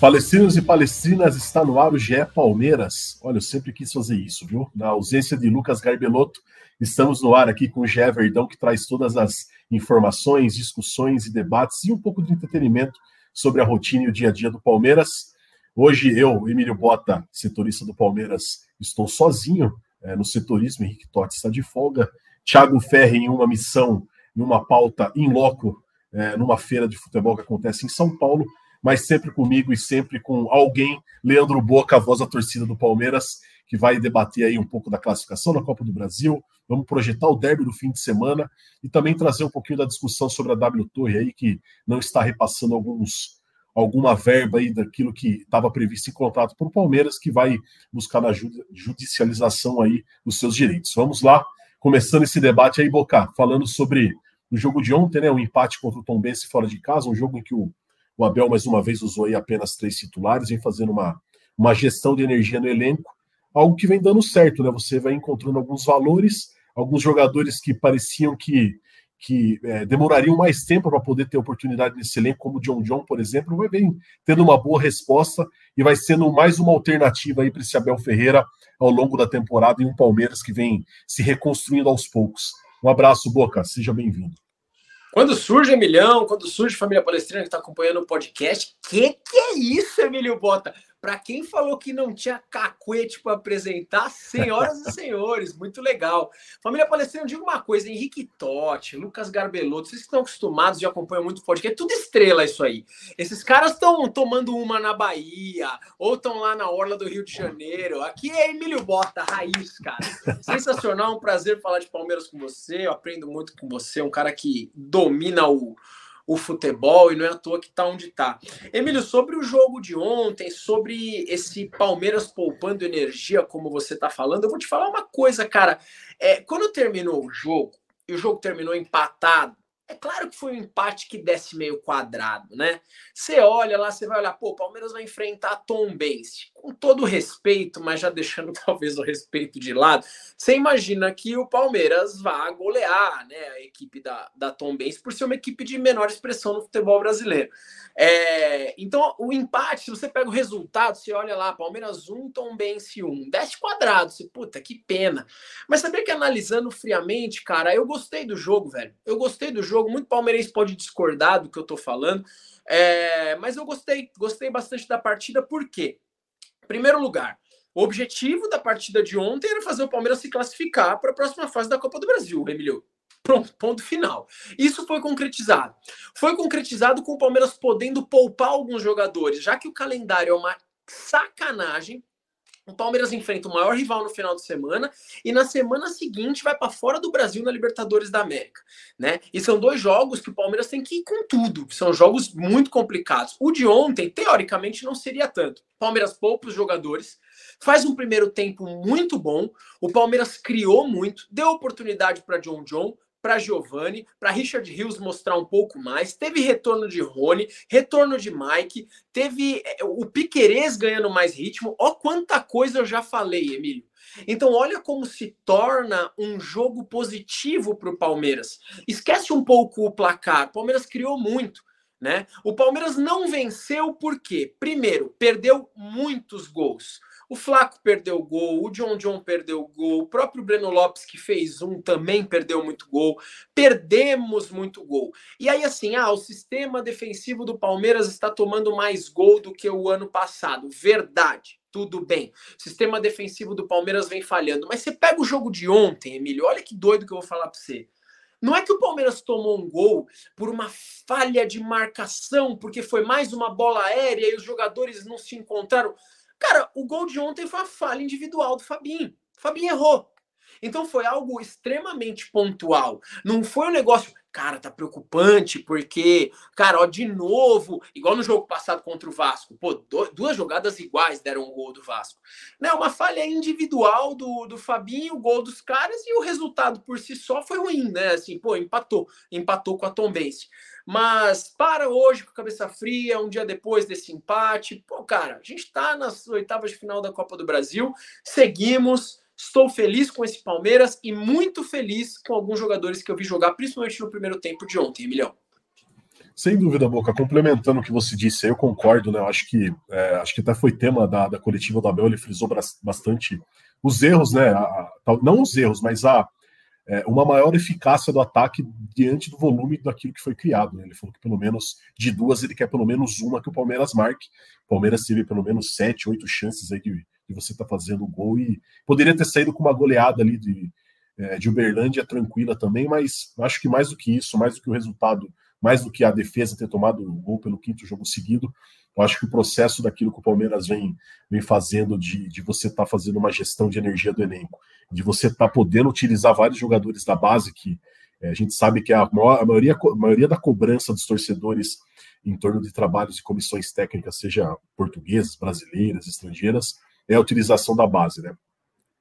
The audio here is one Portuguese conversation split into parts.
Palestinos e palestrinas, está no ar o GE Palmeiras. Olha, eu sempre quis fazer isso, viu? Na ausência de Lucas Garbelotto, estamos no ar aqui com o GE Verdão, que traz todas as informações, discussões e debates e um pouco de entretenimento sobre a rotina e o dia a dia do Palmeiras. Hoje eu, Emílio Bota, setorista do Palmeiras, estou sozinho é, no setorismo, Henrique Totti está de folga, Thiago Ferri em uma missão, em uma pauta em loco, é, numa feira de futebol que acontece em São Paulo, mas sempre comigo e sempre com alguém, Leandro Boca, a voz da torcida do Palmeiras, que vai debater aí um pouco da classificação da Copa do Brasil. Vamos projetar o derby do fim de semana e também trazer um pouquinho da discussão sobre a W Torre aí, que não está repassando alguns alguma verba aí daquilo que estava previsto em contrato para o Palmeiras, que vai buscar na judicialização aí os seus direitos. Vamos lá, começando esse debate aí, Boca, falando sobre o jogo de ontem, né, um empate contra o Tom Bense fora de casa, um jogo em que o o Abel, mais uma vez, usou aí apenas três titulares, vem fazendo uma, uma gestão de energia no elenco, algo que vem dando certo, né? Você vai encontrando alguns valores, alguns jogadores que pareciam que, que é, demorariam mais tempo para poder ter oportunidade nesse elenco, como o John John, por exemplo, vai bem tendo uma boa resposta e vai sendo mais uma alternativa aí para esse Abel Ferreira ao longo da temporada e um Palmeiras que vem se reconstruindo aos poucos. Um abraço, Boca, seja bem-vindo. Quando surge Emilhão, quando surge Família Palestrina que está acompanhando o podcast, que que é isso, Emílio Bota? Para quem falou que não tinha cacuete para apresentar, senhoras e senhores, muito legal. Família Palestrina, digo uma coisa: Henrique Totti, Lucas Garbelotto, vocês que estão acostumados e acompanham muito podcast, é tudo estrela isso aí. Esses caras estão tomando uma na Bahia, ou estão lá na Orla do Rio de Janeiro. Aqui é Emílio Bota, raiz, cara. Sensacional, um prazer falar de Palmeiras com você. Eu aprendo muito com você, um cara que domina o o futebol e não é à toa que está onde está. Emílio, sobre o jogo de ontem, sobre esse Palmeiras poupando energia, como você está falando, eu vou te falar uma coisa, cara. É, quando terminou o jogo, e o jogo terminou empatado, é claro que foi um empate que desce meio quadrado, né? Você olha lá, você vai olhar, pô, o Palmeiras vai enfrentar Tom. Com todo respeito, mas já deixando talvez o respeito de lado, você imagina que o Palmeiras vá golear né, a equipe da, da Tom Benz por ser uma equipe de menor expressão no futebol brasileiro. É, então, o empate, se você pega o resultado, você olha lá, Palmeiras 1, Tom Benz 1, 10 quadrados, você, puta, que pena. Mas sabia que analisando friamente, cara, eu gostei do jogo, velho. Eu gostei do jogo, muito palmeirense pode discordar do que eu tô falando, é, mas eu gostei, gostei bastante da partida, por quê? Primeiro lugar, o objetivo da partida de ontem era fazer o Palmeiras se classificar para a próxima fase da Copa do Brasil, Emilio. Pronto, ponto final. Isso foi concretizado. Foi concretizado com o Palmeiras podendo poupar alguns jogadores, já que o calendário é uma sacanagem. O Palmeiras enfrenta o maior rival no final de semana e na semana seguinte vai para fora do Brasil na Libertadores da América, né? E são dois jogos que o Palmeiras tem que ir com tudo. São jogos muito complicados. O de ontem, teoricamente, não seria tanto. Palmeiras poupa os jogadores, faz um primeiro tempo muito bom. O Palmeiras criou muito, deu oportunidade para John John, para Giovanni, para Richard Rios mostrar um pouco mais. Teve retorno de Rony, retorno de Mike, teve eh, o Piquerez ganhando mais ritmo. Ó, quanta coisa eu já falei, Emílio. Então, olha como se torna um jogo positivo para o Palmeiras. Esquece um pouco o placar. O Palmeiras criou muito. Né? O Palmeiras não venceu porque, primeiro, perdeu muitos gols. O Flaco perdeu gol, o John John perdeu gol, o próprio Breno Lopes, que fez um, também perdeu muito gol. Perdemos muito gol. E aí, assim, ah, o sistema defensivo do Palmeiras está tomando mais gol do que o ano passado. Verdade. Tudo bem. O sistema defensivo do Palmeiras vem falhando. Mas você pega o jogo de ontem, Emílio, olha que doido que eu vou falar para você. Não é que o Palmeiras tomou um gol por uma falha de marcação, porque foi mais uma bola aérea e os jogadores não se encontraram. Cara, o gol de ontem foi a falha individual do Fabinho. O Fabinho errou. Então foi algo extremamente pontual. Não foi um negócio cara, tá preocupante, porque, cara, ó, de novo, igual no jogo passado contra o Vasco, pô, duas jogadas iguais deram um gol do Vasco. Né, uma falha individual do, do Fabinho, o gol dos caras, e o resultado por si só foi ruim, né? Assim, pô, empatou, empatou com a Tombense. Mas para hoje com a cabeça fria, um dia depois desse empate, pô, cara, a gente tá nas oitavas de final da Copa do Brasil, seguimos Estou feliz com esse Palmeiras e muito feliz com alguns jogadores que eu vi jogar, principalmente no primeiro tempo de ontem, Emilhão. Sem dúvida, Boca. Complementando o que você disse, eu concordo, né? Eu acho que é, acho que até foi tema da, da coletiva do Abel, ele frisou bastante os erros, né? A, a, não os erros, mas a é, uma maior eficácia do ataque diante do volume daquilo que foi criado. Né? Ele falou que pelo menos de duas ele quer pelo menos uma que o Palmeiras marque. O Palmeiras teve pelo menos sete, oito chances aí de, de você estar tá fazendo gol e poderia ter saído com uma goleada ali de, é, de Uberlândia tranquila também, mas acho que mais do que isso, mais do que o resultado, mais do que a defesa ter tomado o gol pelo quinto jogo seguido, eu acho que o processo daquilo que o Palmeiras vem, vem fazendo de, de você estar tá fazendo uma gestão de energia do elenco, de você estar tá podendo utilizar vários jogadores da base que é, a gente sabe que a, maior, a, maioria, a maioria da cobrança dos torcedores em torno de trabalhos e comissões técnicas, seja portuguesas, brasileiras, estrangeiras, é a utilização da base, né?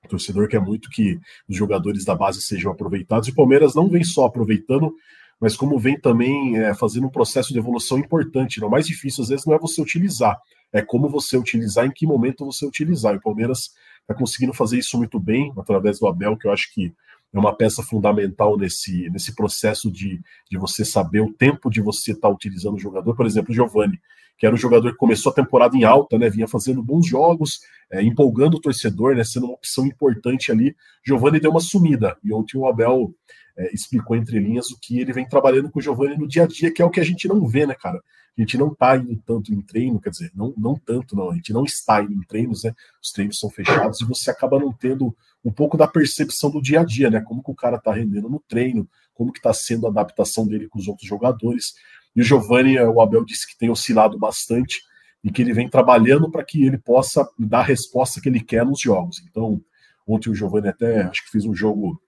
O torcedor quer muito que os jogadores da base sejam aproveitados, e o Palmeiras não vem só aproveitando, mas como vem também é, fazendo um processo de evolução importante. Né? O mais difícil, às vezes, não é você utilizar, é como você utilizar, em que momento você utilizar. E o Palmeiras está conseguindo fazer isso muito bem, através do Abel, que eu acho que é uma peça fundamental nesse, nesse processo de, de você saber o tempo de você estar tá utilizando o jogador. Por exemplo, o Giovani que era um jogador que começou a temporada em alta, né? Vinha fazendo bons jogos, é, empolgando o torcedor, né? Sendo uma opção importante ali. Giovani deu uma sumida. E ontem o Abel é, explicou entre linhas o que ele vem trabalhando com o Giovani no dia a dia, que é o que a gente não vê, né, cara? A gente não tá indo tanto em treino, quer dizer, não, não tanto, não. A gente não está indo em treinos, né? Os treinos são fechados e você acaba não tendo um pouco da percepção do dia a dia, né? Como que o cara tá rendendo no treino, como que tá sendo a adaptação dele com os outros jogadores. E o Giovanni, eh, o Abel disse que tem oscilado bastante e que ele vem trabalhando para que ele possa dar a resposta que ele quer nos jogos. Então, ontem o Giovanni até acho que fez um jogo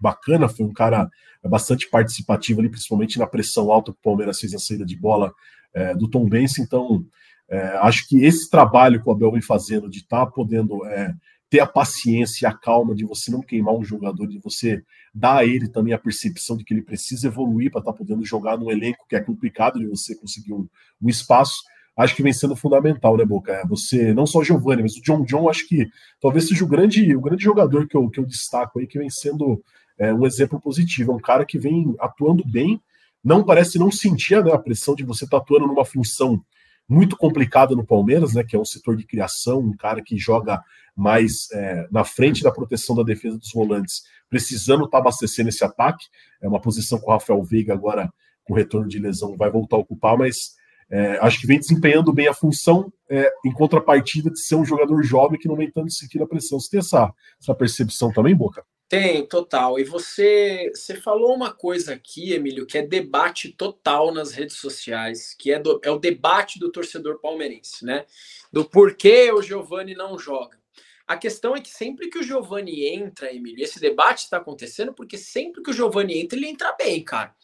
bacana, foi um cara bastante participativo ali, principalmente na pressão alta que o Palmeiras fez na saída de bola é, do Tom Benz. Então, é, acho que esse trabalho que o Abel vem fazendo de estar tá podendo é, ter a paciência e a calma de você não queimar um jogador, de você dar a ele também a percepção de que ele precisa evoluir para estar tá podendo jogar num elenco que é complicado de você conseguir um, um espaço, acho que vem sendo fundamental, né, Boca? É, você, não só o Giovanni, mas o John John, acho que talvez seja o grande, o grande jogador que eu, que eu destaco aí, que vem sendo é, um exemplo positivo. É um cara que vem atuando bem, não parece não sentir né, a pressão de você estar tá atuando numa função muito complicada no Palmeiras, né, que é um setor de criação, um cara que joga mais é, na frente da proteção da defesa dos volantes, precisando estar tá abastecendo esse ataque. É uma posição que o Rafael Veiga agora, com retorno de lesão, vai voltar a ocupar, mas é, acho que vem desempenhando bem a função é, em contrapartida de ser um jogador jovem que não vem tanto sentir a pressão. Você tem essa, essa percepção também, Boca? Tem, total. E você, você falou uma coisa aqui, Emílio, que é debate total nas redes sociais, que é, do, é o debate do torcedor palmeirense, né? Do porquê o Giovani não joga. A questão é que sempre que o Giovani entra, Emílio, esse debate está acontecendo porque sempre que o Giovani entra, ele entra bem, cara.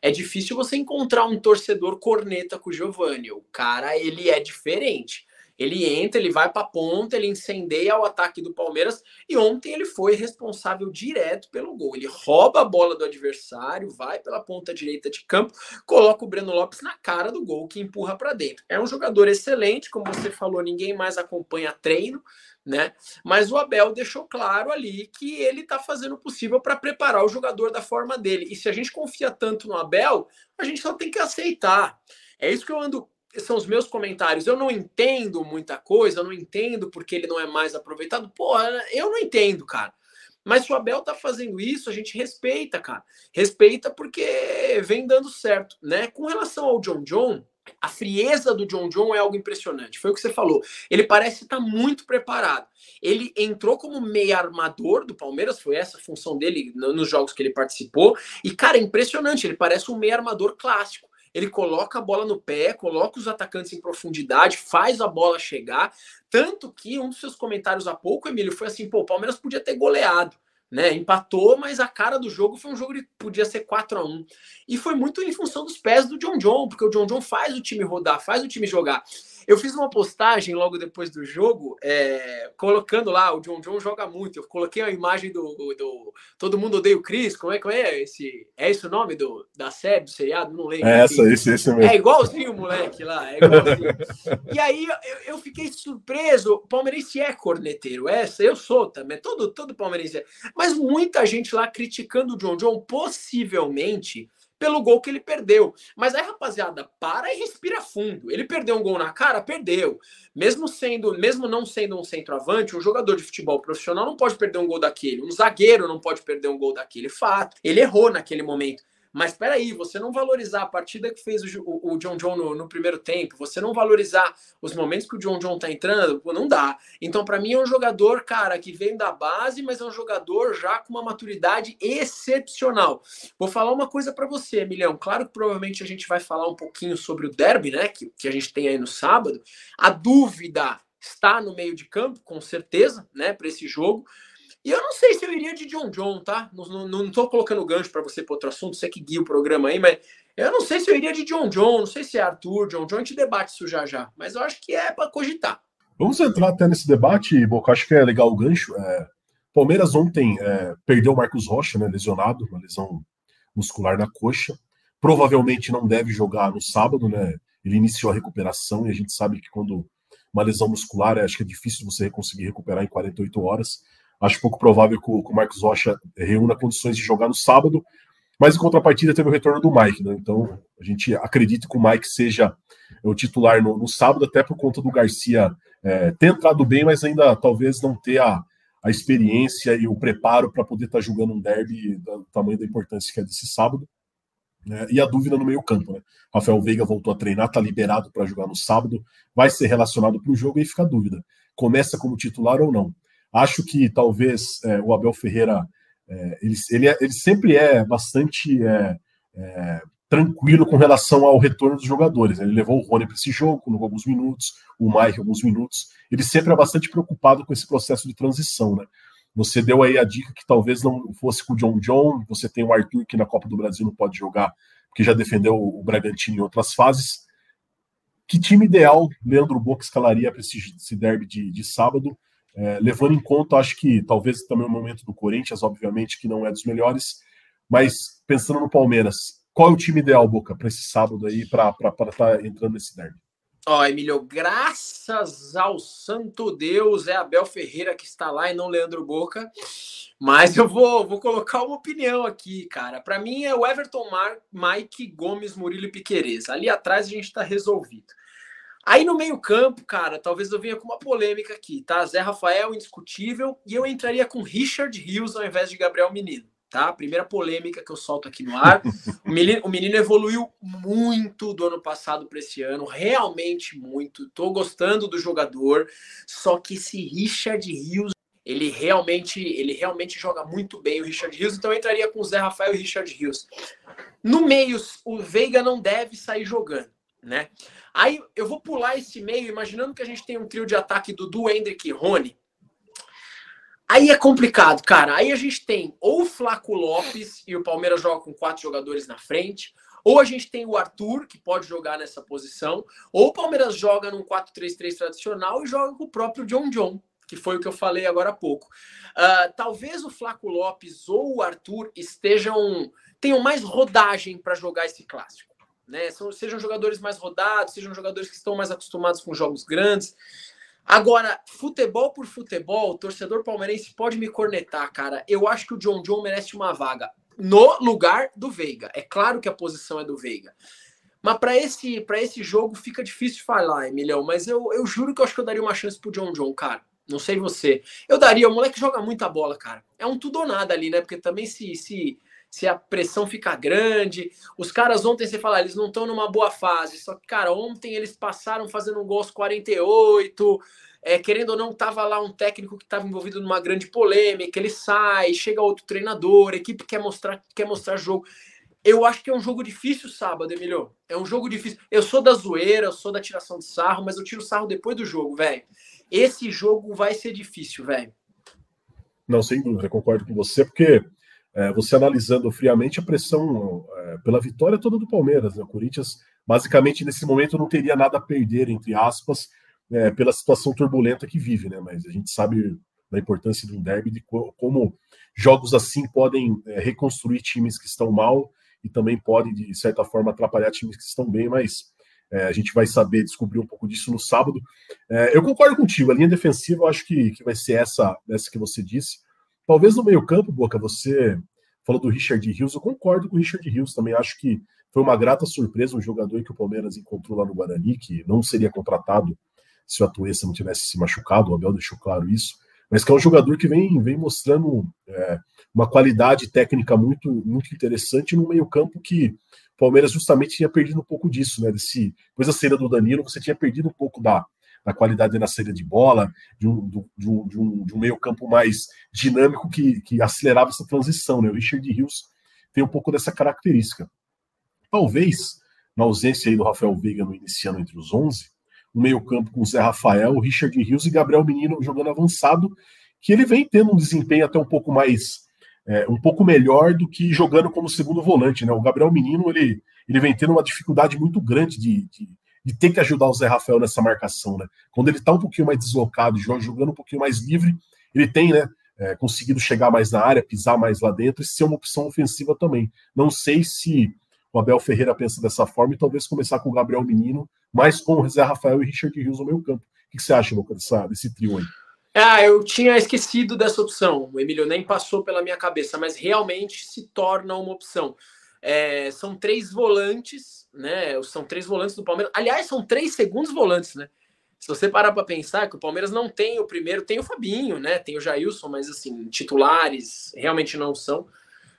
É difícil você encontrar um torcedor corneta com o. O cara, ele é diferente. Ele entra, ele vai para a ponta, ele incendeia o ataque do Palmeiras e ontem ele foi responsável direto pelo gol. Ele rouba a bola do adversário, vai pela ponta direita de campo, coloca o Breno Lopes na cara do gol que empurra para dentro. É um jogador excelente, como você falou, ninguém mais acompanha treino, né? Mas o Abel deixou claro ali que ele está fazendo o possível para preparar o jogador da forma dele. E se a gente confia tanto no Abel, a gente só tem que aceitar. É isso que eu ando são os meus comentários. Eu não entendo muita coisa, eu não entendo porque ele não é mais aproveitado. Pô, eu não entendo, cara. Mas se o Abel tá fazendo isso, a gente respeita, cara. Respeita porque vem dando certo, né? Com relação ao John John, a frieza do John John é algo impressionante. Foi o que você falou. Ele parece estar muito preparado. Ele entrou como meio armador do Palmeiras, foi essa a função dele nos jogos que ele participou. E, cara, é impressionante. Ele parece um meio armador clássico ele coloca a bola no pé, coloca os atacantes em profundidade, faz a bola chegar. Tanto que um dos seus comentários há pouco, Emílio, foi assim: pô, o Palmeiras podia ter goleado. Né? Empatou, mas a cara do jogo foi um jogo que podia ser 4 a 1 E foi muito em função dos pés do John John, porque o John John faz o time rodar, faz o time jogar. Eu fiz uma postagem logo depois do jogo, é, colocando lá, o John John joga muito. Eu coloquei a imagem do, do Todo Mundo Odeia o Chris, como é que é esse? É esse o nome do, da série, do seriado? Não lembro. É essa, esse, esse mesmo. É igualzinho o moleque lá, é igualzinho. e aí eu, eu, fiquei surpreso. O palmeirense é corneteiro, essa eu sou também, todo, todo palmeirense é. Mas muita gente lá criticando o John John, possivelmente pelo gol que ele perdeu. Mas aí, rapaziada, para e respira fundo. Ele perdeu um gol na cara? Perdeu. Mesmo sendo, mesmo não sendo um centroavante, um jogador de futebol profissional não pode perder um gol daquele. Um zagueiro não pode perder um gol daquele. Fato. Ele errou naquele momento. Mas espera aí, você não valorizar a partida que fez o, o, o John John no, no, primeiro tempo, você não valorizar os momentos que o John John tá entrando, não dá. Então, para mim, é um jogador, cara, que vem da base, mas é um jogador já com uma maturidade excepcional. Vou falar uma coisa para você, Emilhão. Claro que provavelmente a gente vai falar um pouquinho sobre o derby, né, que, que a gente tem aí no sábado. A dúvida está no meio de campo, com certeza, né, para esse jogo. E eu não sei se eu iria de John John, tá? Não, tô colocando gancho para você para outro assunto, você que guia o programa aí, mas eu não sei se eu iria de John John, não sei se é Arthur, John John, a gente debate isso já já, mas eu acho que é para cogitar. Vamos entrar até nesse debate, Boca, acho que é legal o gancho. É, Palmeiras ontem é, perdeu o Marcos Rocha, né, lesionado, uma lesão muscular na coxa. Provavelmente não deve jogar no sábado, né? Ele iniciou a recuperação e a gente sabe que quando uma lesão muscular, acho que é difícil você conseguir recuperar em 48 horas. Acho pouco provável que o, que o Marcos Rocha reúna condições de jogar no sábado, mas em contrapartida teve o retorno do Mike, né? Então a gente acredita que o Mike seja o titular no, no sábado, até por conta do Garcia é, ter entrado bem, mas ainda talvez não ter a, a experiência e o preparo para poder estar tá jogando um derby do tamanho da importância que é desse sábado. Né? E a dúvida no meio-campo, né? Rafael Veiga voltou a treinar, está liberado para jogar no sábado, vai ser relacionado para o jogo e fica a dúvida: começa como titular ou não? Acho que talvez é, o Abel Ferreira é, ele, ele, é, ele, sempre é bastante é, é, tranquilo com relação ao retorno dos jogadores. Ele levou o Rony para esse jogo, com alguns minutos, o Mike alguns minutos. Ele sempre é bastante preocupado com esse processo de transição, né? Você deu aí a dica que talvez não fosse com o John John, você tem o Arthur que na Copa do Brasil não pode jogar, porque já defendeu o Bragantino em outras fases. Que time ideal Leandro Boca escalaria para esse, esse derby de, de sábado? É, levando em conta, acho que talvez também o momento do Corinthians, obviamente, que não é dos melhores, mas pensando no Palmeiras, qual é o time ideal, Boca, para esse sábado aí, para estar tá entrando nesse derby? Ó, oh, Emílio, graças ao santo Deus, é Abel Ferreira que está lá e não Leandro Boca. Mas eu vou, vou colocar uma opinião aqui, cara. Para mim é o Everton Mar, Mike, Gomes, Murilo e Piquerez. Ali atrás a gente está resolvido. Aí no meio-campo, cara, talvez eu venha com uma polêmica aqui, tá? Zé Rafael, indiscutível, e eu entraria com Richard Rios ao invés de Gabriel Menino, tá? Primeira polêmica que eu solto aqui no ar. o, menino, o menino evoluiu muito do ano passado para esse ano, realmente muito. Tô gostando do jogador, só que esse Richard Rios ele realmente, ele realmente joga muito bem o Richard Rios, então eu entraria com o Zé Rafael e Richard Rios. No meio, o Veiga não deve sair jogando, né? Aí eu vou pular esse meio, imaginando que a gente tem um trio de ataque do Du, Hendrick e Rony. Aí é complicado, cara. Aí a gente tem ou o Flaco Lopes e o Palmeiras joga com quatro jogadores na frente, ou a gente tem o Arthur, que pode jogar nessa posição, ou o Palmeiras joga num 4-3-3 tradicional e joga com o próprio John John, que foi o que eu falei agora há pouco. Uh, talvez o Flaco Lopes ou o Arthur estejam tenham mais rodagem para jogar esse clássico né? São, sejam jogadores mais rodados, sejam jogadores que estão mais acostumados com jogos grandes. Agora, futebol por futebol, o torcedor palmeirense pode me cornetar, cara. Eu acho que o John John merece uma vaga no lugar do Veiga. É claro que a posição é do Veiga. Mas para esse, para esse jogo fica difícil falar, Emilhão. Mas eu, eu juro que eu acho que eu daria uma chance pro John John, cara. Não sei você. Eu daria, o moleque joga muita bola, cara. É um tudo ou nada ali, né? Porque também se, se se a pressão fica grande. Os caras ontem, você fala, eles não estão numa boa fase. Só que, cara, ontem eles passaram fazendo um gol aos 48. É, querendo ou não, tava lá um técnico que estava envolvido numa grande polêmica. Ele sai, chega outro treinador, a equipe quer mostrar, quer mostrar jogo. Eu acho que é um jogo difícil sábado, Emilio. É um jogo difícil. Eu sou da zoeira, eu sou da tiração de sarro, mas eu tiro sarro depois do jogo, velho. Esse jogo vai ser difícil, velho. Não, sem dúvida, concordo com você, porque é, você analisando friamente a pressão é, pela vitória toda do Palmeiras, né? O Corinthians, basicamente, nesse momento não teria nada a perder, entre aspas, é, pela situação turbulenta que vive, né? Mas a gente sabe da importância de um derby, de como jogos assim podem é, reconstruir times que estão mal e também podem, de certa forma, atrapalhar times que estão bem, mas é, a gente vai saber descobrir um pouco disso no sábado. É, eu concordo contigo, a linha defensiva eu acho que, que vai ser essa, essa que você disse. Talvez no meio-campo, Boca, você falou do Richard Rios, eu concordo com o Richard Rios também. Acho que foi uma grata surpresa um jogador que o Palmeiras encontrou lá no Guarani, que não seria contratado se o Atuesta não tivesse se machucado, o Abel deixou claro isso, mas que é um jogador que vem, vem mostrando é, uma qualidade técnica muito, muito interessante no meio-campo que o Palmeiras justamente tinha perdido um pouco disso, né? Desse, depois da do Danilo, você tinha perdido um pouco da, da qualidade na saída de bola, de um, de um, de um, de um meio-campo mais dinâmico que, que acelerava essa transição. Né? O Richard Rios tem um pouco dessa característica. Talvez, na ausência aí do Rafael Veiga no iniciando entre os 11, o meio-campo com Zé Rafael, Richard Rios e Gabriel Menino jogando avançado, que ele vem tendo um desempenho até um pouco mais. É, um pouco melhor do que jogando como segundo volante, né? O Gabriel Menino ele, ele vem tendo uma dificuldade muito grande de, de de ter que ajudar o Zé Rafael nessa marcação, né? Quando ele está um pouquinho mais deslocado, jogando um pouquinho mais livre, ele tem, né? É, conseguido chegar mais na área, pisar mais lá dentro e ser uma opção ofensiva também. Não sei se o Abel Ferreira pensa dessa forma e talvez começar com o Gabriel Menino, mais com o Zé Rafael e Richard Rios no meio campo. O que você acha, Luca, dessa, desse trio aí? Ah, eu tinha esquecido dessa opção. O Emílio nem passou pela minha cabeça, mas realmente se torna uma opção. É, são três volantes, né? São três volantes do Palmeiras. Aliás, são três segundos volantes, né? Se você parar para pensar que o Palmeiras não tem o primeiro, tem o Fabinho, né? Tem o Jailson, mas assim, titulares realmente não são.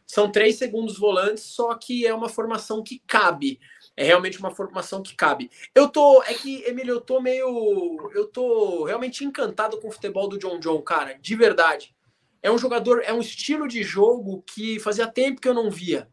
São três segundos volantes, só que é uma formação que cabe. É realmente uma formação que cabe. Eu tô. É que, Emílio, eu tô meio. Eu tô realmente encantado com o futebol do John John, cara. De verdade. É um jogador, é um estilo de jogo que fazia tempo que eu não via.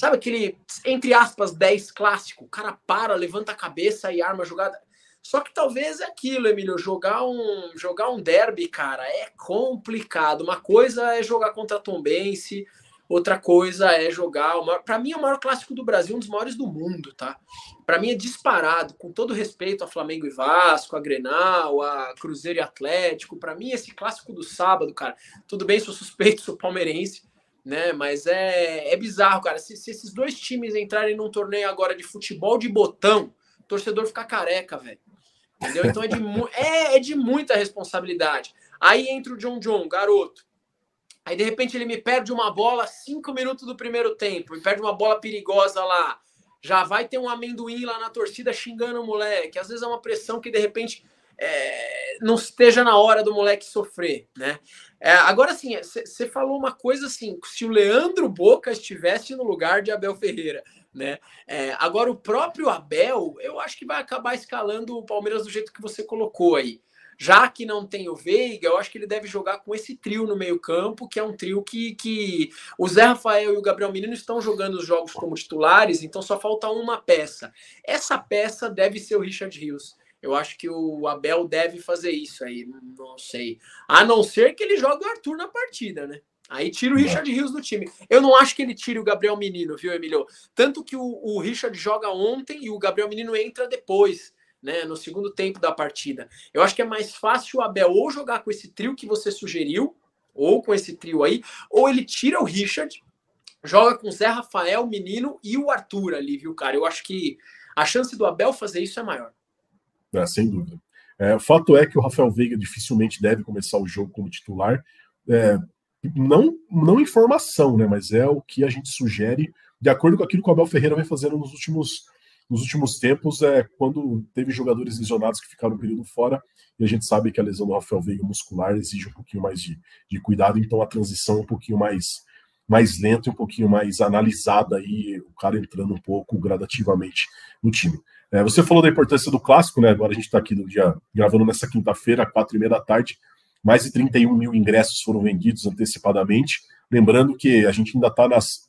Sabe aquele, entre aspas, 10 clássico? O cara para, levanta a cabeça e arma a jogada. Só que talvez é aquilo, Emílio, jogar um, jogar um derby, cara, é complicado. Uma coisa é jogar contra a Tombense, outra coisa é jogar. Para mim, é o maior clássico do Brasil, um dos maiores do mundo, tá? Para mim é disparado, com todo respeito a Flamengo e Vasco, a Grenal, a Cruzeiro e Atlético. Para mim, esse clássico do sábado, cara, tudo bem, sou suspeito, sou palmeirense, né? Mas é, é bizarro, cara. Se, se, esses dois times entrarem num torneio agora de futebol de botão, o torcedor fica careca, velho. Entendeu? Então é de, é, é de muita responsabilidade. Aí entra o John John, garoto. Aí de repente ele me perde uma bola cinco minutos do primeiro tempo, me perde uma bola perigosa lá. Já vai ter um amendoim lá na torcida xingando o moleque. Às vezes é uma pressão que de repente é, não esteja na hora do moleque sofrer, né? É, agora, assim, você falou uma coisa assim: se o Leandro Boca estivesse no lugar de Abel Ferreira, né? É, agora, o próprio Abel, eu acho que vai acabar escalando o Palmeiras do jeito que você colocou aí. Já que não tem o Veiga, eu acho que ele deve jogar com esse trio no meio-campo, que é um trio que, que o Zé Rafael e o Gabriel Menino estão jogando os jogos como titulares, então só falta uma peça. Essa peça deve ser o Richard Rios. Eu acho que o Abel deve fazer isso aí, não sei. A não ser que ele jogue o Arthur na partida, né? Aí tira o Richard Rios do time. Eu não acho que ele tire o Gabriel Menino, viu, Emilio? Tanto que o, o Richard joga ontem e o Gabriel Menino entra depois, né? No segundo tempo da partida. Eu acho que é mais fácil o Abel ou jogar com esse trio que você sugeriu, ou com esse trio aí, ou ele tira o Richard, joga com o Zé Rafael, Menino e o Arthur ali, viu, cara? Eu acho que a chance do Abel fazer isso é maior. É, sem dúvida. É, o fato é que o Rafael Veiga dificilmente deve começar o jogo como titular. É, não, não informação, né? Mas é o que a gente sugere, de acordo com aquilo que o Abel Ferreira vem fazendo nos últimos, nos últimos tempos, é quando teve jogadores lesionados que ficaram um período fora, e a gente sabe que a lesão do Rafael Veiga muscular exige um pouquinho mais de, de cuidado, então a transição é um pouquinho mais, mais lenta e um pouquinho mais analisada aí, o cara entrando um pouco gradativamente no time. É, você falou da importância do clássico, né? Agora a gente está aqui no dia, gravando nessa quinta-feira, quatro e meia da tarde. Mais de 31 mil ingressos foram vendidos antecipadamente. Lembrando que a gente ainda está nas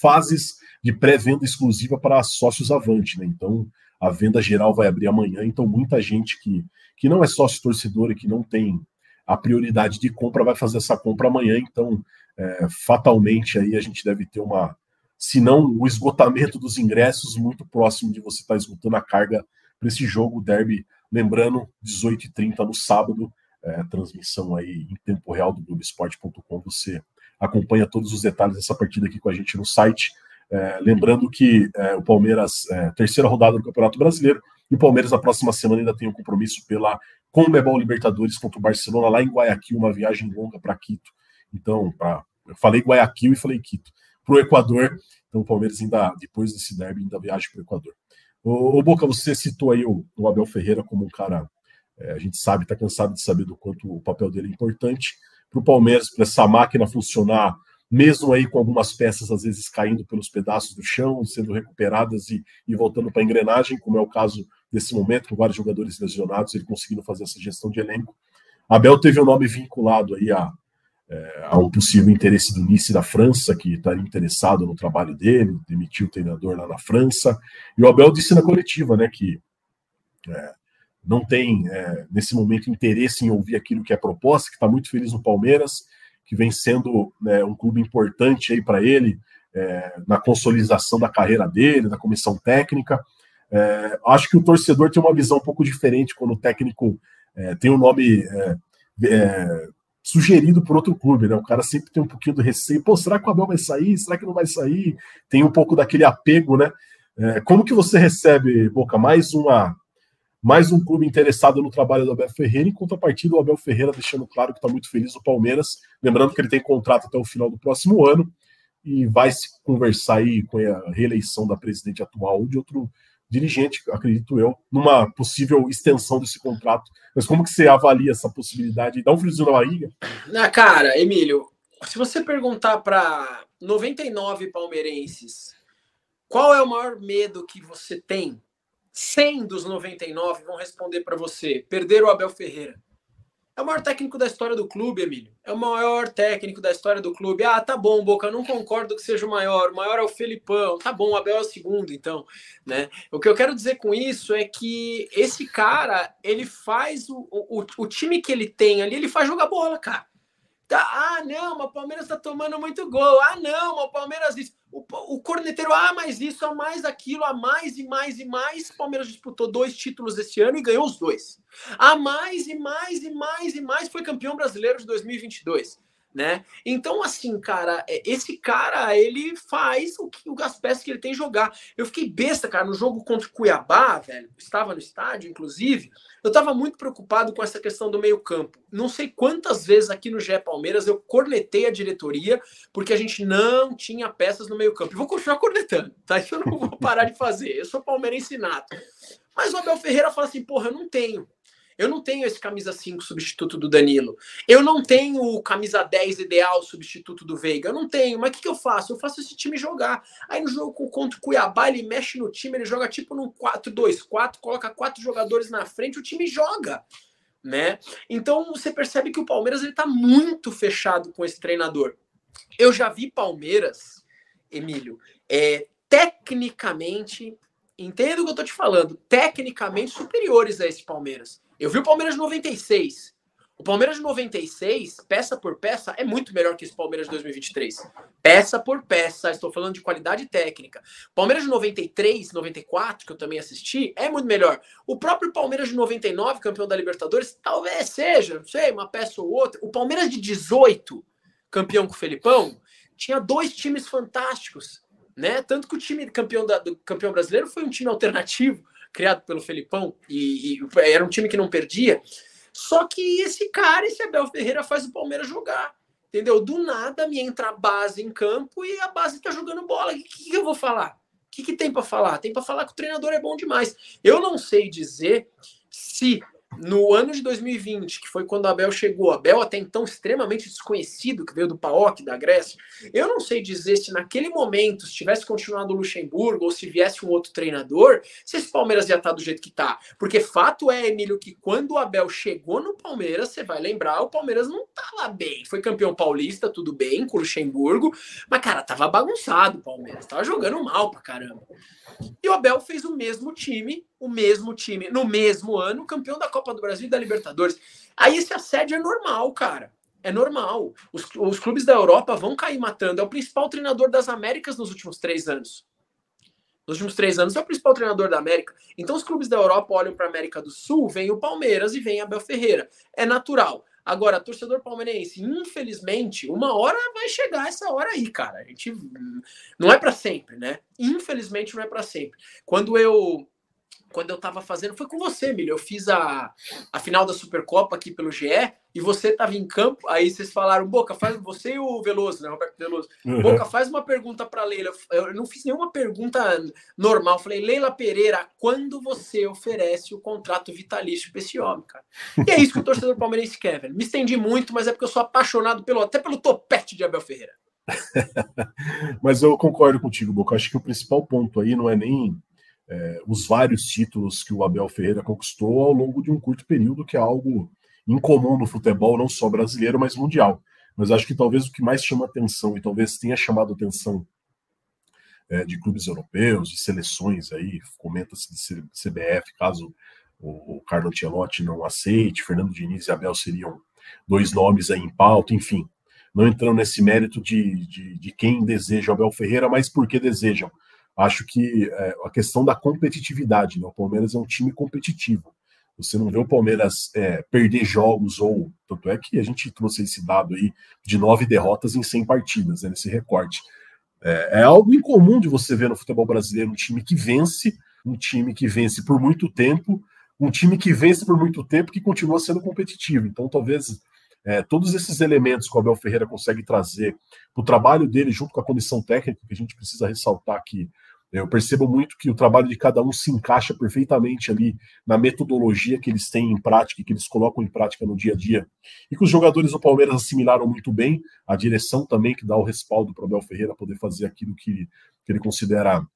fases de pré-venda exclusiva para sócios Avante, né? Então a venda geral vai abrir amanhã. Então muita gente que, que não é sócio torcedor e que não tem a prioridade de compra vai fazer essa compra amanhã, então é, fatalmente aí a gente deve ter uma, se não o esgotamento dos ingressos, muito próximo de você estar tá esgotando a carga para esse jogo, derby, lembrando, 18h30 no sábado, é, transmissão aí em tempo real do Globoesporte.com, você acompanha todos os detalhes dessa partida aqui com a gente no site. É, lembrando que é, o Palmeiras, é, terceira rodada do Campeonato Brasileiro, e o Palmeiras na próxima semana ainda tem um compromisso pela Conmebol Libertadores contra o Barcelona lá em Guayaquil, uma viagem longa para Quito. Então, pra, eu falei Guayaquil e falei Quito. Para o Equador, então o Palmeiras ainda, depois desse derby, ainda viaja para o Equador. Ô, Boca, você citou aí o, o Abel Ferreira como um cara, é, a gente sabe, está cansado de saber do quanto o papel dele é importante para o Palmeiras, para essa máquina funcionar, mesmo aí com algumas peças às vezes caindo pelos pedaços do chão, sendo recuperadas e, e voltando para a engrenagem, como é o caso desse momento, com vários jogadores lesionados, ele conseguindo fazer essa gestão de elenco. Abel teve o um nome vinculado aí a, é, a um possível interesse do Nice da França, que estaria interessado no trabalho dele, demitiu o treinador lá na França. E o Abel disse na coletiva né, que é, não tem, é, nesse momento, interesse em ouvir aquilo que é proposta, que está muito feliz no Palmeiras, que vem sendo né, um clube importante aí para ele é, na consolidação da carreira dele, da comissão técnica. É, acho que o torcedor tem uma visão um pouco diferente quando o técnico é, tem o um nome sugerido por outro clube, né? O cara sempre tem um pouquinho do receio. Pô, será que o Abel vai sair? Será que não vai sair? Tem um pouco daquele apego, né? É, como que você recebe, Boca, mais uma mais um clube interessado no trabalho do Abel Ferreira, em contrapartida, o Abel Ferreira deixando claro que está muito feliz no Palmeiras, lembrando que ele tem contrato até o final do próximo ano e vai se conversar aí com a reeleição da presidente atual ou de outro dirigente, acredito eu, numa possível extensão desse contrato. Mas como que você avalia essa possibilidade? Dá um friozinho na barriga? Na cara, Emílio, se você perguntar para 99 palmeirenses qual é o maior medo que você tem 100 dos 99 vão responder para você: perder o Abel Ferreira. É o maior técnico da história do clube, Emílio. É o maior técnico da história do clube. Ah, tá bom, Boca, não concordo que seja o maior. O maior é o Felipão. Tá bom, o Abel é o segundo, então. Né? O que eu quero dizer com isso é que esse cara, ele faz o, o, o time que ele tem ali, ele faz jogar bola, cara. Tá, ah, não, o Palmeiras está tomando muito gol. Ah, não, o Palmeiras isso. O, o corneteiro, ah, mais isso, a mais aquilo, a mais e mais e mais. O Palmeiras disputou dois títulos esse ano e ganhou os dois. A mais e mais e mais e mais foi campeão brasileiro de 2022 né? Então, assim, cara, é, esse cara, ele faz o que o Gaspes que ele tem jogar. Eu fiquei besta, cara, no jogo contra o Cuiabá, velho, estava no estádio, inclusive, eu estava muito preocupado com essa questão do meio-campo. Não sei quantas vezes aqui no GE Palmeiras eu cornetei a diretoria porque a gente não tinha peças no meio-campo. Vou continuar cornetando, tá? Isso eu não vou parar de fazer. Eu sou palmeirense nato. Mas o Abel Ferreira fala assim: porra, eu não tenho. Eu não tenho esse camisa 5 substituto do Danilo. Eu não tenho o camisa 10 ideal substituto do Veiga. Eu não tenho. Mas o que, que eu faço? Eu faço esse time jogar. Aí no jogo contra o Cuiabá, ele mexe no time, ele joga tipo num 4-2-4, coloca quatro jogadores na frente, o time joga. Né? Então você percebe que o Palmeiras ele tá muito fechado com esse treinador. Eu já vi Palmeiras, Emílio, é, tecnicamente, entenda o que eu tô te falando, tecnicamente superiores a esse Palmeiras. Eu vi o Palmeiras de 96. O Palmeiras de 96, peça por peça, é muito melhor que esse Palmeiras de 2023. Peça por peça, estou falando de qualidade técnica. Palmeiras de 93, 94, que eu também assisti, é muito melhor. O próprio Palmeiras de 99, campeão da Libertadores, talvez seja, não sei, uma peça ou outra. O Palmeiras de 18, campeão com o Felipão, tinha dois times fantásticos, né? Tanto que o time campeão da, do campeão brasileiro foi um time alternativo criado pelo Felipão, e, e, era um time que não perdia. Só que esse cara, esse Abel Ferreira, faz o Palmeiras jogar. Entendeu? Do nada me entra a base em campo e a base tá jogando bola. O que, que eu vou falar? O que, que tem para falar? Tem para falar que o treinador é bom demais. Eu não sei dizer se no ano de 2020, que foi quando Abel chegou, Abel até então extremamente desconhecido, que veio do PAOK, da Grécia, eu não sei dizer se naquele momento, se tivesse continuado o Luxemburgo ou se viesse um outro treinador, se esse Palmeiras ia estar do jeito que está. Porque fato é, Emílio, que quando o Abel chegou no Palmeiras, você vai lembrar, o Palmeiras não estava bem. Foi campeão paulista, tudo bem, com o Luxemburgo, mas, cara, tava bagunçado o Palmeiras, tava jogando mal pra caramba. E o Abel fez o mesmo time, o mesmo time, no mesmo ano, campeão da Copa Copa do Brasil e da Libertadores. Aí esse assédio é normal, cara. É normal. Os, os clubes da Europa vão cair matando. É o principal treinador das Américas nos últimos três anos. Nos últimos três anos é o principal treinador da América. Então os clubes da Europa olham para a América do Sul, vem o Palmeiras e vem Abel Ferreira. É natural. Agora, torcedor palmeirense, infelizmente, uma hora vai chegar essa hora aí, cara. A gente não é para sempre, né? Infelizmente não é para sempre. Quando eu quando eu tava fazendo, foi com você, Emílio. Eu fiz a, a final da Supercopa aqui pelo GE e você tava em campo. Aí vocês falaram, Boca, faz você e o Veloso, né? Roberto Veloso. Uhum. Boca, faz uma pergunta para Leila. Eu não fiz nenhuma pergunta normal. falei, Leila Pereira, quando você oferece o contrato vitalício para esse homem, cara? E é isso que o torcedor palmeirense quer, velho. Me estendi muito, mas é porque eu sou apaixonado pelo até pelo topete de Abel Ferreira. mas eu concordo contigo, Boca. Acho que o principal ponto aí não é nem é, os vários títulos que o Abel Ferreira conquistou ao longo de um curto período, que é algo incomum no futebol, não só brasileiro, mas mundial. Mas acho que talvez o que mais chama atenção, e talvez tenha chamado atenção é, de clubes europeus, de seleções aí, comenta-se de CBF, caso o, o Carlo Ancelotti não aceite, Fernando Diniz e Abel seriam dois nomes aí em pauta, enfim. Não entrando nesse mérito de, de, de quem deseja Abel Ferreira, mas por que desejam acho que é, a questão da competitividade, né? o Palmeiras é um time competitivo. Você não vê o Palmeiras é, perder jogos, ou tanto é que a gente trouxe esse dado aí de nove derrotas em 100 partidas, né, nesse recorte. É, é algo incomum de você ver no futebol brasileiro um time que vence, um time que vence por muito tempo, um time que vence por muito tempo que continua sendo competitivo. Então, talvez é, todos esses elementos que o Abel Ferreira consegue trazer o trabalho dele junto com a comissão técnica, que a gente precisa ressaltar que eu percebo muito que o trabalho de cada um se encaixa perfeitamente ali na metodologia que eles têm em prática, que eles colocam em prática no dia a dia. E que os jogadores do Palmeiras assimilaram muito bem, a direção também que dá o respaldo para o Abel Ferreira poder fazer aquilo que, que ele considera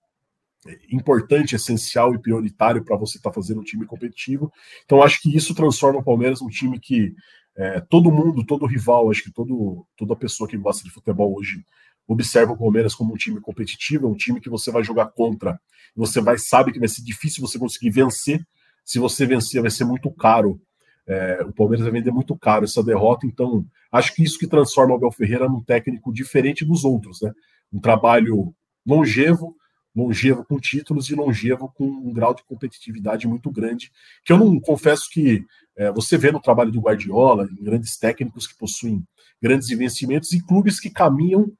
é, importante, essencial e prioritário para você estar tá fazendo um time competitivo. Então, acho que isso transforma o Palmeiras um time que é, todo mundo, todo rival, acho que todo, toda pessoa que gosta de futebol hoje observa o Palmeiras como um time competitivo, é um time que você vai jogar contra. Você vai sabe que vai ser difícil você conseguir vencer. Se você vencer, vai ser muito caro. É, o Palmeiras vai vender muito caro essa derrota. Então, acho que isso que transforma o Abel Ferreira num técnico diferente dos outros, né? Um trabalho longevo, longevo com títulos e longevo com um grau de competitividade muito grande, que eu não confesso que é, você vê no trabalho do Guardiola, em grandes técnicos que possuem grandes investimentos e clubes que caminham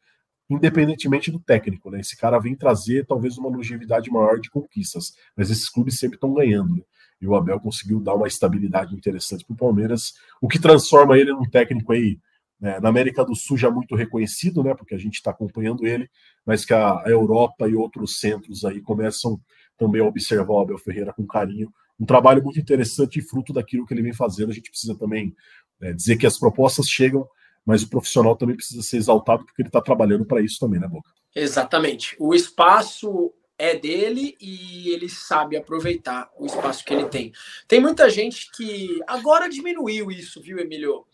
independentemente do técnico, né? Esse cara vem trazer talvez uma longevidade maior de conquistas, mas esses clubes sempre estão ganhando. Né? E o Abel conseguiu dar uma estabilidade interessante para o Palmeiras, o que transforma ele num técnico aí né, na América do Sul já muito reconhecido, né? Porque a gente está acompanhando ele, mas que a, Europa e outros centros aí começam também a observar o Abel Ferreira com carinho. Um trabalho muito interessante e fruto daquilo que ele vem fazendo. A gente precisa também né, dizer que as propostas chegam mas o profissional também precisa ser exaltado porque ele está trabalhando para isso também, né, Boca? Exatamente. O espaço é dele e ele sabe aproveitar o espaço que ele tem. Tem muita gente que agora diminuiu isso, viu, Emílio?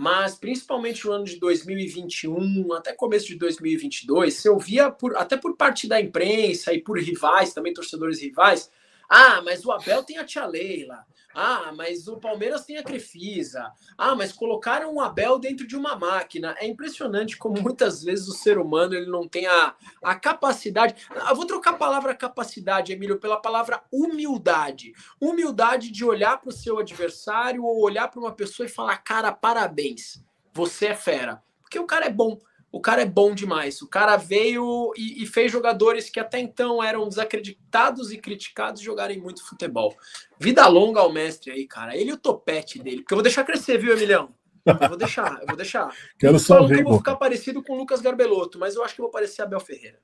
Mas principalmente no ano de 2021, até começo de 2022, você ouvia por, até por parte da imprensa e por rivais, também torcedores rivais, ah, mas o Abel tem a tia Leila. Ah, mas o Palmeiras tem a Crefisa. Ah, mas colocaram o Abel dentro de uma máquina. É impressionante como muitas vezes o ser humano ele não tem a, a capacidade. Eu vou trocar a palavra capacidade, Emílio, pela palavra humildade. Humildade de olhar para o seu adversário ou olhar para uma pessoa e falar: cara, parabéns, você é fera. Porque o cara é bom. O cara é bom demais. O cara veio e, e, fez jogadores que até então eram desacreditados e criticados jogarem muito futebol. Vida longa ao mestre aí, cara. Ele e o topete dele. Porque eu vou deixar crescer, viu, Emilhão? Eu vou deixar, eu vou deixar. Quero só ver. eu vou ficar parecido com o Lucas Garbelotto, mas eu acho que eu vou parecer Abel Ferreira.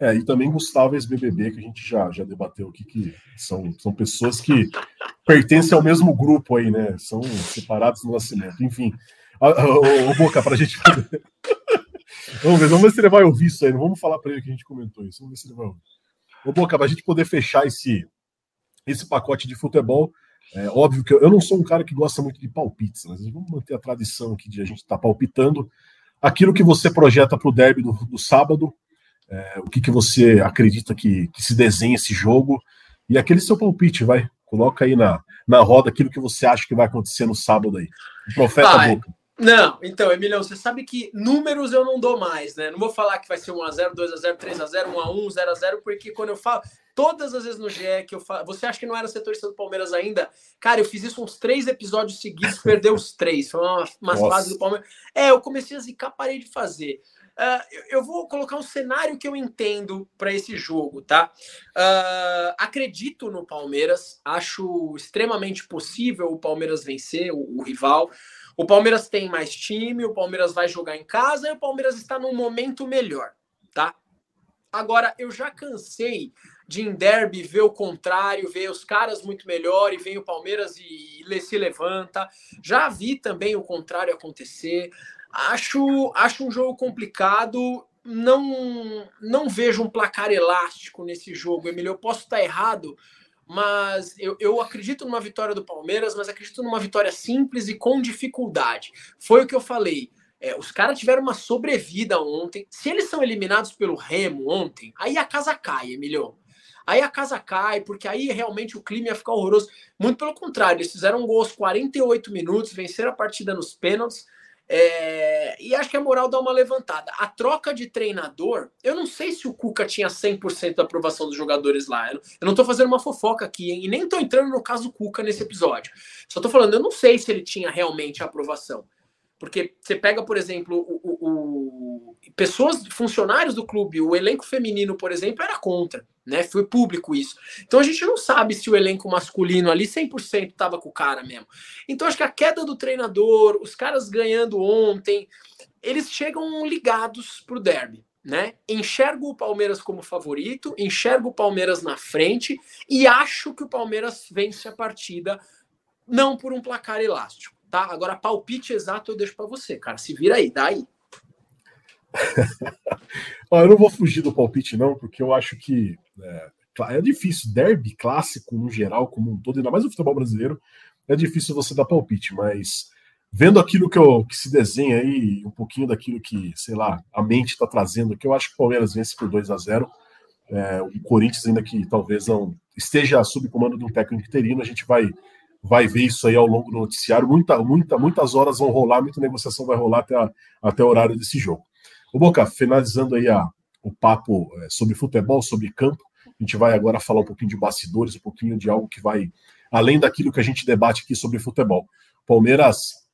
É, e também Gustavo ex-BBB, que a gente já, já debateu aqui, que são, são pessoas que pertencem ao mesmo grupo aí, né? São separados no nascimento. Enfim, o Boca, para a gente. Vamos ver, vamos ver se ele vai ouvir isso aí. Não vamos falar para ele que a gente comentou isso. Vamos ver se ele vai ouvir. Ô, Boca, para a gente poder fechar esse, esse pacote de futebol, é óbvio que eu, eu, não sou um cara que gosta muito de palpites, mas vamos manter a tradição aqui de a gente estar tá palpitando. Aquilo que você projeta para o derby do, do sábado, é, o que, que você acredita que, que se desenha esse jogo, e aquele seu palpite, vai. Coloca aí na, na roda aquilo que você acha que vai acontecer no sábado aí. O profeta Vai. Boca. Não, então, Emilhão, você sabe que números eu não dou mais, né? Não vou falar que vai ser 1x0, 2x0, 3x0, 1x1, 0x0, porque quando eu falo, todas as vezes no GE que eu falo, você acha que não era setorista do Palmeiras ainda? Cara, eu fiz isso uns três episódios seguidos, perdeu os três. Foi uma, umas Nossa. fases do Palmeiras. É, eu comecei a zicar, parei de fazer. Ah, eu, eu vou colocar um cenário que eu entendo para esse jogo, tá? Ah, acredito no Palmeiras, acho extremamente possível o Palmeiras vencer o, o rival. O Palmeiras tem mais time, o Palmeiras vai jogar em casa e o Palmeiras está num momento melhor, tá? Agora, eu já cansei de em derby ver o contrário, ver os caras muito melhor e vem o Palmeiras e, e se levanta. Já vi também o contrário acontecer. Acho, acho um jogo complicado. Não, não vejo um placar elástico nesse jogo, Emílio. Eu posso estar errado, mas eu, eu acredito numa vitória do Palmeiras, mas acredito numa vitória simples e com dificuldade. Foi o que eu falei. É, os caras tiveram uma sobrevida ontem. Se eles são eliminados pelo Remo ontem, aí a casa cai, Emilio. Aí a casa cai, porque aí realmente o clima ia ficar horroroso. Muito pelo contrário, eles fizeram um gol aos 48 minutos, venceram a partida nos pênaltis. É, e acho que a moral dá uma levantada. A troca de treinador, eu não sei se o Cuca tinha 100% da aprovação dos jogadores lá. Eu não tô fazendo uma fofoca aqui, hein? E nem tô entrando no caso Cuca nesse episódio. Só tô falando, eu não sei se ele tinha realmente a aprovação. Porque você pega, por exemplo, o, o, o, pessoas, funcionários do clube, o elenco feminino, por exemplo, era contra, né? Foi público isso. Então a gente não sabe se o elenco masculino ali 100% estava com o cara mesmo. Então acho que a queda do treinador, os caras ganhando ontem, eles chegam ligados pro derby. Né? Enxergo o Palmeiras como favorito, enxergo o Palmeiras na frente e acho que o Palmeiras vence a partida não por um placar elástico tá? Agora, palpite exato eu deixo para você, cara. Se vira aí, dá aí. Ó, eu não vou fugir do palpite, não, porque eu acho que é, é, difícil. Derby clássico, no geral, como um todo, ainda mais no futebol brasileiro, é difícil você dar palpite, mas vendo aquilo que, eu, que se desenha aí, um pouquinho daquilo que, sei lá, a mente está trazendo aqui, eu acho que o Palmeiras vence por 2 a 0 é, O Corinthians, ainda que talvez não esteja sob comando de um técnico interino, a gente vai vai ver isso aí ao longo do noticiário. Muita, muita, muitas horas vão rolar, muita negociação vai rolar até, a, até o horário desse jogo. O Boca, finalizando aí a, o papo é, sobre futebol, sobre campo, a gente vai agora falar um pouquinho de bastidores, um pouquinho de algo que vai além daquilo que a gente debate aqui sobre futebol. Palmeiras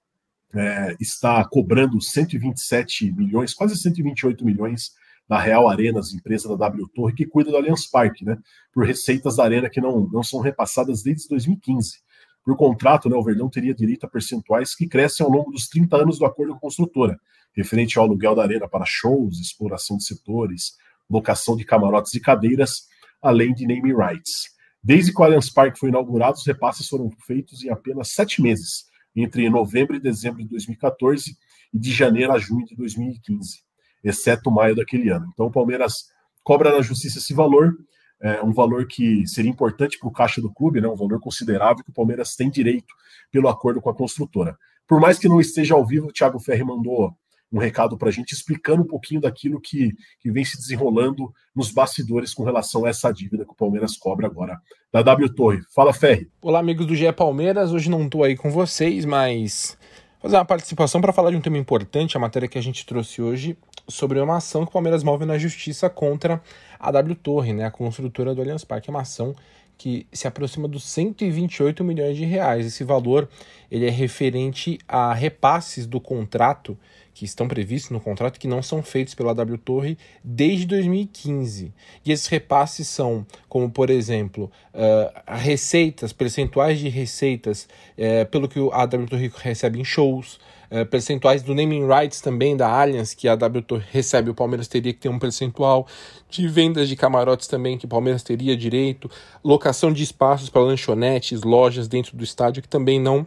é, está cobrando 127 milhões, quase 128 milhões da Real Arenas, empresa da W Torre, que cuida do Allianz Parque, né? Por receitas da Arena que não, não são repassadas desde 2015. Por contrato, né, o Verdão teria direito a percentuais que crescem ao longo dos 30 anos do acordo com a construtora, referente ao aluguel da arena para shows, exploração de setores, locação de camarotes e cadeiras, além de naming rights. Desde que o Allianz Parque foi inaugurado, os repasses foram feitos em apenas sete meses, entre novembro e dezembro de 2014 e de janeiro a junho de 2015, exceto maio daquele ano. Então, o Palmeiras cobra na justiça esse valor é, um valor que seria importante para o caixa do clube, né, um valor considerável que o Palmeiras tem direito pelo acordo com a construtora. Por mais que não esteja ao vivo, o Thiago Ferri mandou um recado para a gente explicando um pouquinho daquilo que, que vem se desenrolando nos bastidores com relação a essa dívida que o Palmeiras cobra agora da W Torre. Fala, Ferri. Olá, amigos do GE Palmeiras. Hoje não estou aí com vocês, mas fazer uma participação para falar de um tema importante, a matéria que a gente trouxe hoje sobre uma ação que o Palmeiras move na justiça contra a W Torre, né, a construtora do Allianz Parque. É uma ação que se aproxima dos 128 milhões de reais. Esse valor ele é referente a repasses do contrato que estão previstos no contrato que não são feitos pela W Torre desde 2015. E esses repasses são, como por exemplo, uh, receitas, percentuais de receitas uh, pelo que a W Torre recebe em shows, uh, percentuais do naming rights também da Allianz, que a W recebe, o Palmeiras teria que ter um percentual, de vendas de camarotes também, que o Palmeiras teria direito, locação de espaços para lanchonetes, lojas dentro do estádio, que também não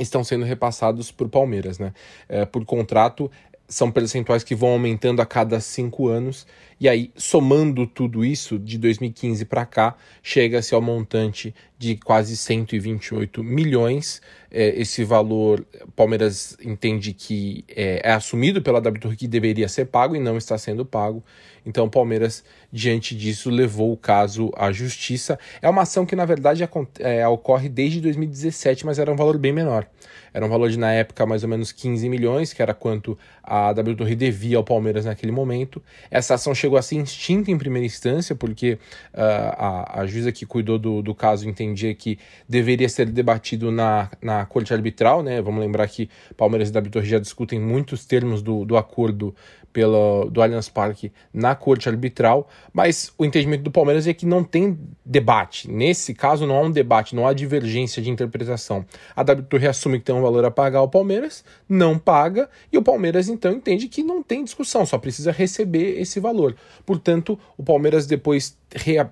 estão sendo repassados por Palmeiras, né? É, por contrato, são percentuais que vão aumentando a cada cinco anos E aí, somando tudo isso, de 2015 para cá, chega-se ao montante de quase 128 milhões. É, esse valor, Palmeiras entende que é, é assumido pela W que deveria ser pago e não está sendo pago. Então, Palmeiras, diante disso, levou o caso à justiça. É uma ação que, na verdade, é, ocorre desde 2017, mas era um valor bem menor. Era um valor de, na época, mais ou menos 15 milhões, que era quanto a W Torre devia ao Palmeiras naquele momento. Essa ação chegou a ser extinta em primeira instância, porque uh, a, a juíza que cuidou do, do caso entendia que deveria ser debatido na, na corte arbitral, né? Vamos lembrar que Palmeiras e W Torre já discutem muitos termos do, do acordo pela, do Allianz Parque na corte arbitral, mas o entendimento do Palmeiras é que não tem debate. Nesse caso, não há um debate, não há divergência de interpretação. A W Torre assume que tem um valor a pagar ao Palmeiras, não paga, e o Palmeiras então entende que não tem discussão, só precisa receber esse valor. Portanto, o Palmeiras depois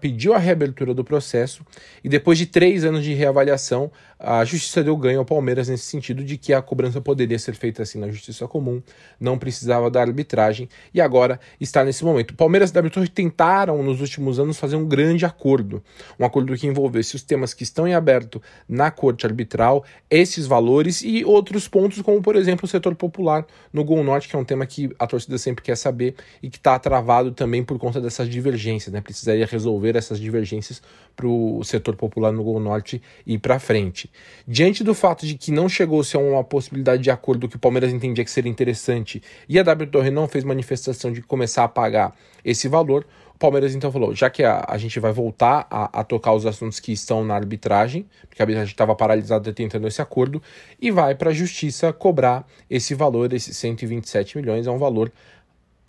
pediu a reabertura do processo e depois de três anos de reavaliação, a justiça deu ganho ao Palmeiras nesse sentido de que a cobrança poderia ser feita assim na justiça comum, não precisava da arbitragem e agora está nesse momento. Palmeiras e a WTOR tentaram nos últimos anos fazer um grande acordo, um acordo que envolvesse os temas que estão em aberto na corte arbitral, esses valores e outros pontos, como por exemplo o setor popular no Gol Norte, que é um tema que a torcida sempre quer saber e que está travado também por conta dessas divergências, né? Precisaria resolver essas divergências para o setor popular no Gol Norte ir para frente. Diante do fato de que não chegou-se a uma possibilidade de acordo que o Palmeiras entendia que seria interessante e a W Torre não fez manifestação de começar a pagar esse valor, o Palmeiras então falou: já que a, a gente vai voltar a, a, tocar os assuntos que estão na arbitragem, porque a arbitragem estava paralisada tentando esse acordo, e vai para a justiça cobrar esse valor, esses 127 milhões, é um valor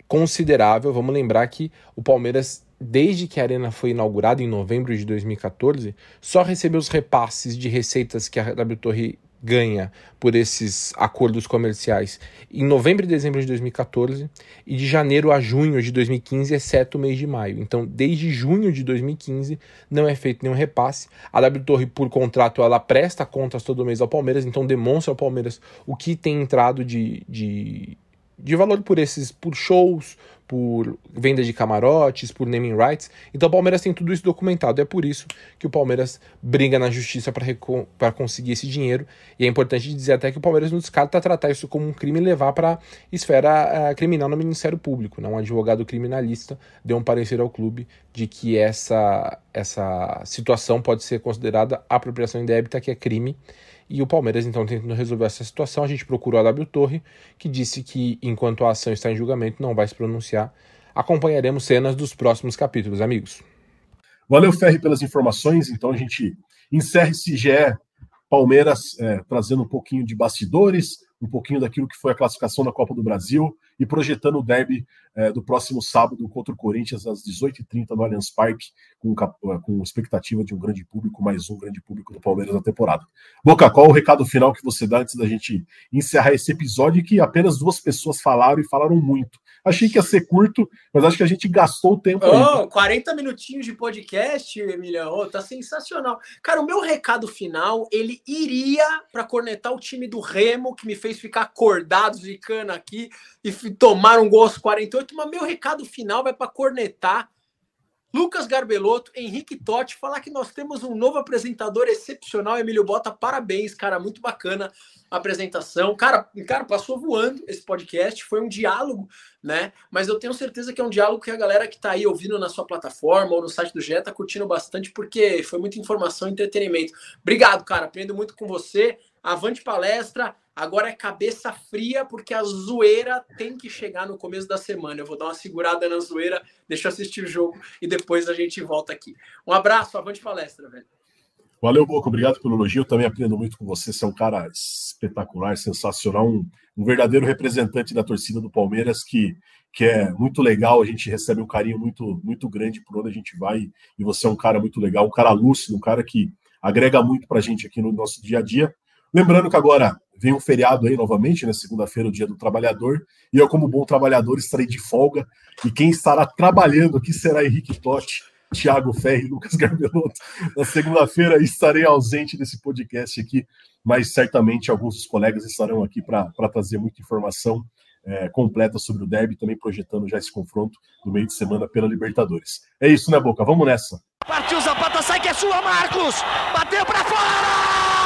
considerável. Vamos lembrar que o Palmeiras desde que a Arena foi inaugurada em novembro de 2014, só recebeu os repasses de receitas que a W Torre ganha por esses acordos comerciais em novembro e dezembro de 2014 e de janeiro a junho de 2015, exceto o mês de maio. Então, desde junho de 2015 não é feito nenhum repasse. A W Torre, por contrato, ela presta contas todo mês ao Palmeiras, então demonstra ao Palmeiras o que tem entrado de, de, de valor por esses por shows, por venda de camarotes, por naming rights. Então o Palmeiras tem tudo isso documentado. É por isso que o Palmeiras briga na justiça para conseguir esse dinheiro. E é importante dizer até que o Palmeiras não descarta tratar isso como um crime e levar para esfera uh, criminal no Ministério Público. Né? Um advogado criminalista deu um parecer ao clube de que essa, essa situação pode ser considerada apropriação indébita, que é crime e o Palmeiras, então, tentando resolver essa situação, a gente procurou a W Torre, que disse que, enquanto a ação está em julgamento, não vai se pronunciar. Acompanharemos cenas dos próximos capítulos, amigos. Valeu, Ferri, pelas informações. Então, a gente encerra esse GE Palmeiras é, trazendo um pouquinho de bastidores, um pouquinho daquilo que foi a classificação da Copa do Brasil e projetando o derby é, do próximo sábado contra o Corinthians às 18h30 no Allianz Parque, com, com expectativa de um grande público, mais um grande público do Palmeiras na temporada. Boca, qual o recado final que você dá antes da gente encerrar esse episódio que apenas duas pessoas falaram e falaram muito? Achei que ia ser curto, mas acho que a gente gastou o tempo. Oh, aí. 40 minutinhos de podcast, Emiliano. Oh, tá sensacional. Cara, o meu recado final, ele iria para cornetar o time do Remo, que me fez ficar acordado de cana aqui e tomar um gol aos 48. Mas meu recado final vai para cornetar Lucas Garbelotto, Henrique Totti, falar que nós temos um novo apresentador excepcional, Emílio Bota, parabéns, cara, muito bacana a apresentação. Cara, cara, passou voando esse podcast, foi um diálogo, né? Mas eu tenho certeza que é um diálogo que a galera que tá aí ouvindo na sua plataforma ou no site do GE tá curtindo bastante, porque foi muita informação e entretenimento. Obrigado, cara, aprendo muito com você. Avante palestra. Agora é cabeça fria, porque a zoeira tem que chegar no começo da semana. Eu vou dar uma segurada na zoeira, deixa eu assistir o jogo e depois a gente volta aqui. Um abraço, avante palestra, velho. Valeu, Boco. Obrigado pelo elogio. Eu também aprendo muito com você. Você é um cara espetacular, sensacional, um, um, verdadeiro representante da torcida do Palmeiras que, que é muito legal. A gente recebe um carinho muito, muito grande por onde a gente vai. E você é um cara muito legal, um cara lúcido, um cara que agrega muito para a gente aqui no nosso dia a dia. Lembrando que agora vem um feriado aí novamente, né? Segunda-feira, o dia do trabalhador. E eu, como bom trabalhador, estarei de folga. E quem estará trabalhando aqui será Henrique Totti, Thiago Ferri e Lucas Garbelotto. Na segunda-feira estarei ausente desse podcast aqui, mas certamente alguns dos colegas estarão aqui para trazer muita informação é, completa sobre o derby, também projetando já esse confronto do meio de semana pela Libertadores. É isso, né, Boca? Vamos nessa. Partiu Zapata, sai que é sua, Marcos! Bateu para fora!